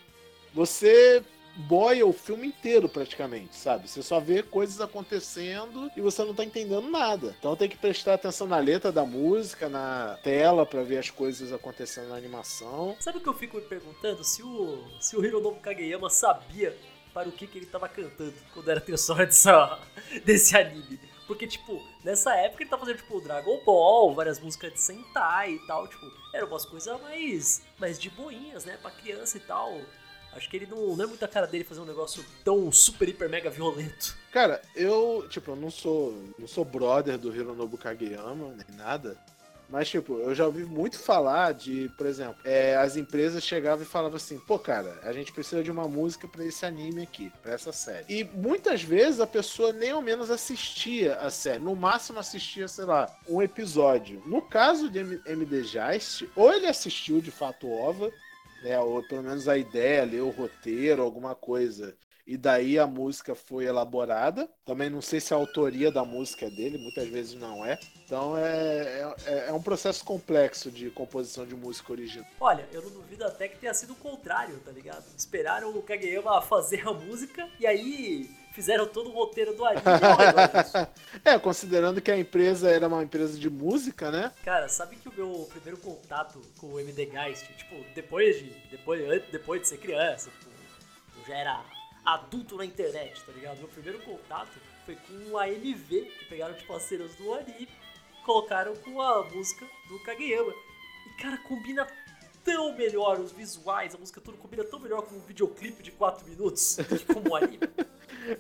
você boia o filme inteiro praticamente, sabe? Você só vê coisas acontecendo e você não tá entendendo nada. Então tem que prestar atenção na letra da música, na tela para ver as coisas acontecendo na animação. Sabe o que eu fico me perguntando? Se o, se o Hironobu Kageyama sabia para o que, que ele tava cantando quando era sonora dessa, *laughs* desse anime. Porque, tipo, nessa época ele tá fazendo, tipo, Dragon Ball, várias músicas de Sentai e tal, tipo, eram umas coisas mais, mais de boinhas, né, pra criança e tal. Acho que ele não, não é muita cara dele fazer um negócio tão super, hiper, mega violento. Cara, eu, tipo, eu não sou, não sou brother do Hironobu Kageyama, nem nada. Mas, tipo, eu já ouvi muito falar de, por exemplo, é, as empresas chegavam e falavam assim, pô, cara, a gente precisa de uma música para esse anime aqui, para essa série. E muitas vezes a pessoa nem ao menos assistia a série. No máximo assistia, sei lá, um episódio. No caso de MD Geist, ou ele assistiu de fato OVA, né, ou pelo menos a ideia, ler o roteiro, alguma coisa e daí a música foi elaborada. Também não sei se a autoria da música é dele, muitas vezes não é. Então é, é, é, um processo complexo de composição de música original. Olha, eu não duvido até que tenha sido o contrário, tá ligado? Esperaram o Kageyama *laughs* fazer a música e aí fizeram todo o roteiro do anime. *laughs* é, considerando que a empresa era uma empresa de música, né? Cara, sabe que o meu primeiro contato com o MD Geist, tipo, depois de, depois, depois de ser criança, tipo, eu já era adulto na internet, tá ligado? Meu primeiro contato foi com a MV, que pegaram tipo as cenas do anime e colocaram com a música do Kageyama. E cara, combina tão melhor os visuais, a música tudo combina tão melhor com um videoclipe de 4 minutos que como um anime.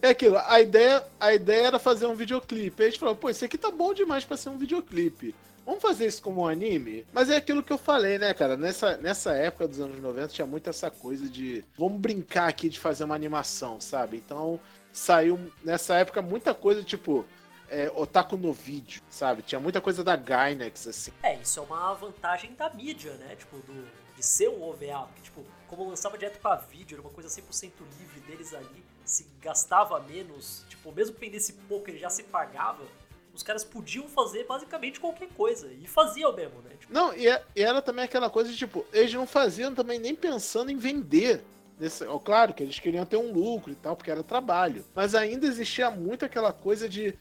É aquilo, a ideia, a ideia era fazer um videoclipe. Aí a gente falou, pô, isso aqui tá bom demais para ser um videoclipe. Vamos fazer isso como um anime? Mas é aquilo que eu falei, né, cara? Nessa, nessa época dos anos 90 tinha muito essa coisa de vamos brincar aqui de fazer uma animação, sabe? Então saiu nessa época muita coisa tipo é, otaku no vídeo, sabe? Tinha muita coisa da Gainax, assim. É, isso é uma vantagem da mídia, né? Tipo, do, de ser um OVA. Porque, tipo, como lançava direto pra vídeo, era uma coisa 100% livre deles ali, se gastava menos, tipo, mesmo que vendesse pouco, ele já se pagava os caras podiam fazer basicamente qualquer coisa. E faziam mesmo, né? Tipo... Não, e, é, e, era também aquela coisa de, tipo, eles não faziam também nem pensando em vender. Nesse, ó, claro que eles queriam ter um lucro e tal, porque era trabalho. Mas ainda existia muito aquela coisa de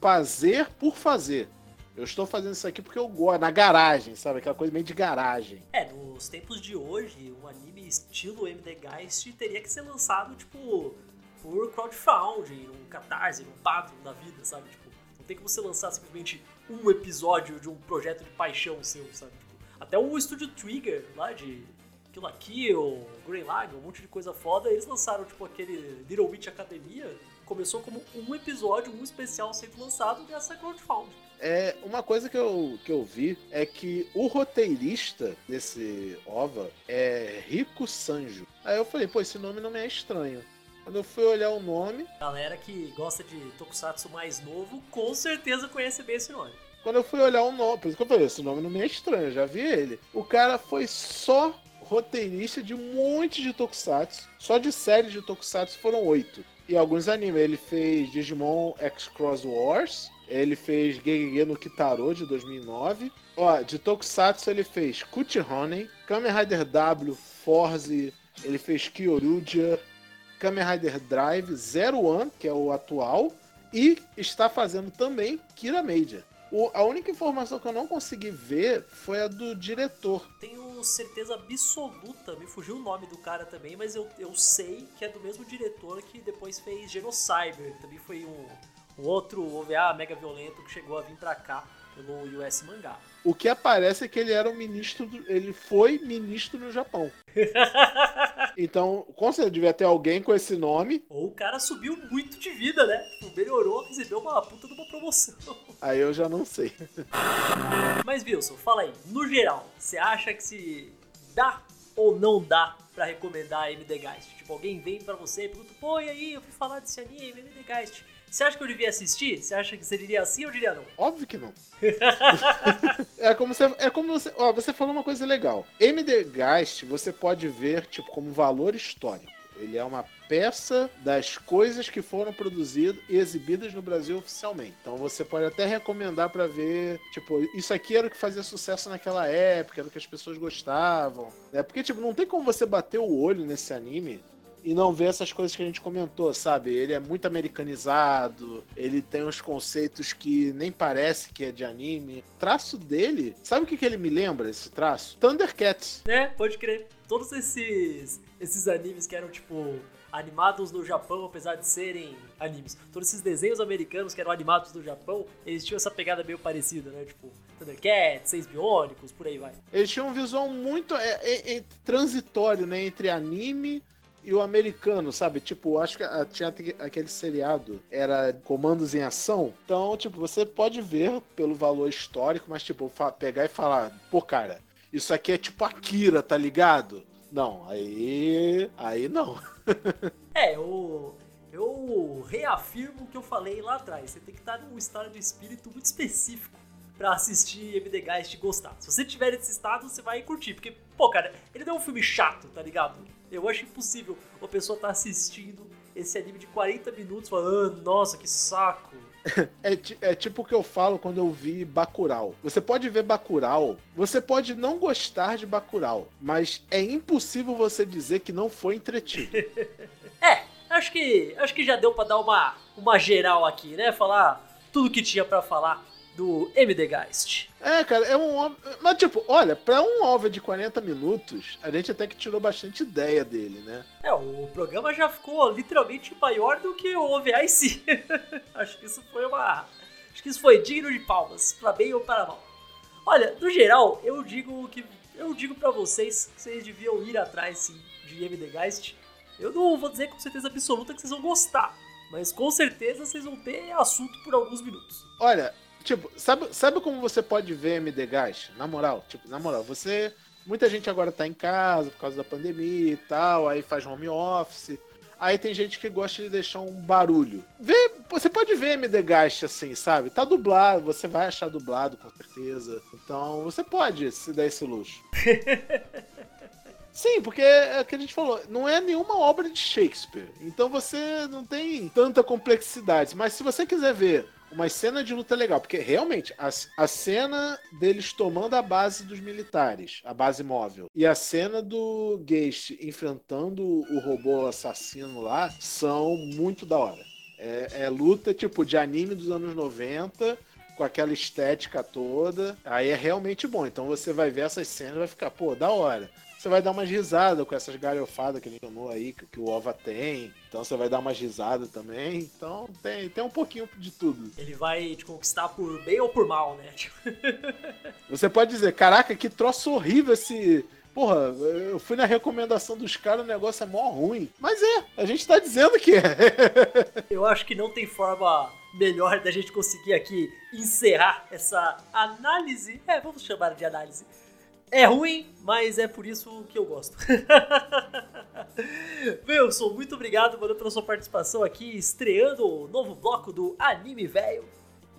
fazer por fazer. Eu estou fazendo isso aqui porque eu gosto, na garagem, sabe? Aquela coisa meio de garagem. É, nos tempos de hoje, um anime estilo MD Geist teria que ser lançado, tipo, por crowdfunding, um catarse, um Patreon da vida, sabe? Tipo, tem como você lançar simplesmente um episódio de um projeto de paixão seu, sabe? Tipo, até o estúdio Trigger lá de Kill aqui, o Grey Lagoon, um monte de coisa foda, eles lançaram tipo aquele Little Witch Academia, começou como um episódio, um especial sendo lançado dessa crowdfunding. É, uma coisa que eu, que eu vi é que o roteirista desse OVA é Rico Sanjo. Aí eu falei, pô, esse nome não me é estranho. Quando eu fui olhar o nome, Galera que gosta de Tokusatsu mais novo, com certeza conhece bem esse nome. quando eu fui olhar o nome, por isso que eu falei, esse nome não me é estranho, eu já vi ele. O cara foi só roteirista de um monte de Tokusatsu. Só de séries de Tokusatsu foram oito. E alguns animes. Ele fez Digimon X-Cross Wars. Ele fez Gegege no Kitaro de 2009. Ó, de Tokusatsu ele fez Cut Honey, Kamen Rider W, Forze, ele fez Kyoruja, Kamen Rider Drive, Zero One, que é o atual, e está fazendo também Kira Major. O- a única informação que eu não consegui ver foi a do diretor. Tenho certeza absoluta, me fugiu o nome do cara também, mas eu, eu sei que é do mesmo diretor que depois fez Genocyber. Também foi um, um outro OVA mega violento que chegou a vir pra cá pelo US Mangá. O que aparece é que ele era um ministro, do- ele foi ministro no Japão. *laughs* Então, com certeza devia ter alguém com esse nome. Ou o cara subiu muito de vida, né? Tipo, melhorou, recebeu uma puta de uma promoção. *laughs* Aí eu já não sei. Mas Wilson, fala aí, no geral, você acha que se dá ou não dá pra recomendar MD Geist? Tipo, alguém vem pra você e pergunta, pô, e aí, eu fui falar desse anime, MD Geist. Você acha que eu devia assistir? Você acha que você diria assim ou diria não? Óbvio que não. *laughs* é como você, é como você, ó, você falou uma coisa legal. MD Geist você pode ver tipo como valor histórico. Ele é uma peça das coisas que foram produzidas e exibidas no Brasil oficialmente. Então você pode até recomendar pra ver, tipo, isso aqui era o que fazia sucesso naquela época, era o que as pessoas gostavam, né? Porque tipo, não tem como você bater o olho nesse anime e não ver essas coisas que a gente comentou, sabe? Ele é muito americanizado, ele tem uns conceitos que nem parece que é de anime. O traço dele, sabe o que, que ele me lembra, esse traço? Thundercats. É, pode crer. Todos esses, esses animes que eram, tipo, animados no Japão, apesar de serem animes. Todos esses desenhos americanos que eram animados no Japão, eles tinham essa pegada meio parecida, né? Tipo, Thundercats, Seis Biônicos, por aí vai. Ele tinha um visual muito é, é- é transitório, né? Entre anime e o americano, sabe? Tipo, acho que tinha aque- aquele seriado, era Comandos em Ação. Então, tipo, você pode ver pelo valor histórico, mas, tipo, pegar e falar, pô, cara, isso aqui é tipo Akira, tá ligado? Não, aí. Aí não. *laughs* É, eu, eu reafirmo o que eu falei lá atrás. Você tem que estar num estado de espírito muito específico pra assistir MD Geist e gostar. Se você tiver nesse estado, você vai curtir. Porque, pô, cara, ele não é um filme chato, tá ligado? Eu acho impossível uma pessoa estar assistindo esse anime de 40 minutos falando, ah, nossa, que saco. *laughs* É, é tipo o que eu falo quando eu vi Bacurau. Você pode ver Bacurau, você pode não gostar de Bacurau, mas é impossível você dizer que não foi entretido. *laughs* É, acho que acho que já deu pra dar uma, uma geral aqui, né? Falar tudo que tinha pra falar do MD Geist. É, cara, é um. Mas, tipo, olha, pra um OVA de 40 minutos, a gente até que tirou bastante ideia dele, né? É, o programa já ficou literalmente maior do que o OVA em si. *laughs* acho que isso foi uma. Acho que isso foi digno de palmas, pra bem ou para mal. Olha, no geral, eu digo que. Eu digo pra vocês que vocês deviam ir atrás sim de MD Geist. Eu não vou dizer com certeza absoluta que vocês vão gostar. Mas com certeza vocês vão ter assunto por alguns minutos. Olha, tipo, sabe, sabe como você pode ver MD Gás? Na moral, tipo, na moral, você. Muita gente agora tá em casa por causa da pandemia e tal, aí faz home office. Aí tem gente que gosta de deixar um barulho. Vê, você pode ver MD Gast assim, sabe? Tá dublado, você vai achar dublado com certeza. Então você pode se dar esse luxo. *laughs* Sim, porque é o que a gente falou, não é nenhuma obra de Shakespeare. Então você não tem tanta complexidade. Mas se você quiser ver uma cena de luta legal, porque realmente a, a cena deles tomando a base dos militares, a base móvel, e a cena do Geist enfrentando o robô assassino lá são muito da hora. É, é luta tipo de anime dos anos 90 com aquela estética toda. Aí é realmente bom. Então você vai ver essas cenas e vai ficar, pô, da hora. Você vai dar umas risadas com essas galhofadas que gente chamou aí, que, que o OVA tem. Então você vai dar umas risadas também. Então tem, tem um pouquinho de tudo. Ele vai te conquistar por bem ou por mal, né? *laughs* Você pode dizer, caraca, que troço horrível esse. Porra, eu fui na recomendação dos caras, o negócio é mó ruim. Mas é, a gente tá dizendo que é. *laughs* Eu acho que não tem forma melhor da gente conseguir aqui encerrar essa análise. É, vamos chamar de análise. É ruim, mas é por isso que eu gosto. *laughs* Wilson, muito obrigado, mano, pela sua participação aqui, estreando o novo bloco do Anime Velho.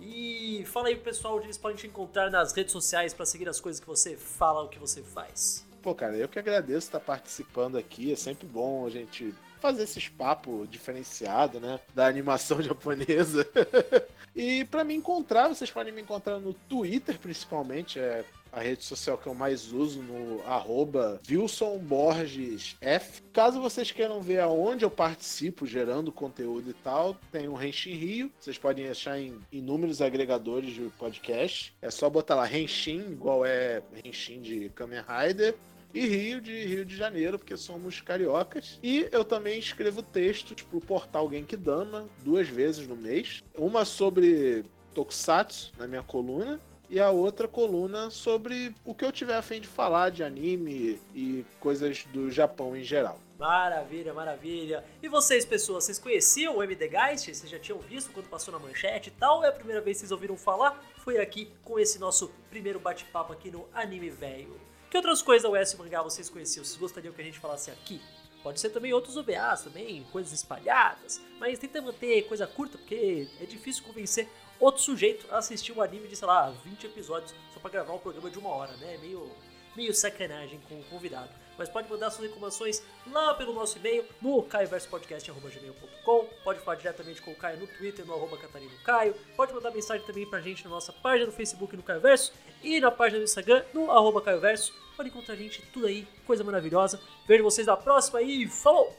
E fala aí pro pessoal onde eles podem te encontrar nas redes sociais para seguir as coisas que você fala, o que você faz. Pô, cara, eu que agradeço estar participando aqui. É sempre bom a gente fazer esses papos diferenciados, né? Da animação *laughs* japonesa. *laughs* e para me encontrar, vocês podem me encontrar no Twitter, principalmente. É a rede social que eu mais uso no arroba WilsonBorgesF. Caso vocês queiram ver aonde eu participo gerando conteúdo e tal, tem o Renshin Rio. Vocês podem achar em inúmeros agregadores de podcast. É só botar lá Renshin, igual é Renshin de Kamen Rider e Rio de Rio de Janeiro, porque somos cariocas. E eu também escrevo textos pro portal Genkidama duas vezes no mês. Uma sobre Tokusatsu, na minha coluna, e a outra coluna sobre o que eu tiver a fim de falar de anime e coisas do Japão em geral. Maravilha, maravilha. E vocês, pessoas, vocês conheciam o MD Geist? Vocês já tinham visto quando passou na manchete e tal? É a primeira vez que vocês ouviram falar? Foi aqui com esse nosso primeiro bate-papo aqui no Anime Velho. Que outras coisas da US Mangá vocês conheciam? Vocês gostariam que a gente falasse aqui? Pode ser também outros OVAs também, coisas espalhadas, mas tenta manter coisa curta, porque é difícil convencer outro sujeito a assistir um anime de, sei lá, 20 episódios só pra gravar um programa de uma hora, né? É meio, meio sacanagem com o convidado. Mas pode mandar suas reclamações lá pelo nosso e-mail no caioverspodcast.gmail.com Pode falar diretamente com o Caio no Twitter, no arroba Catarino Caio. Pode mandar mensagem também pra gente na nossa página no Facebook no Caio Verso e na página do Instagram no arroba Caio Verso. Pode encontrar a gente tudo aí, coisa maravilhosa. Vejo vocês na próxima e falou!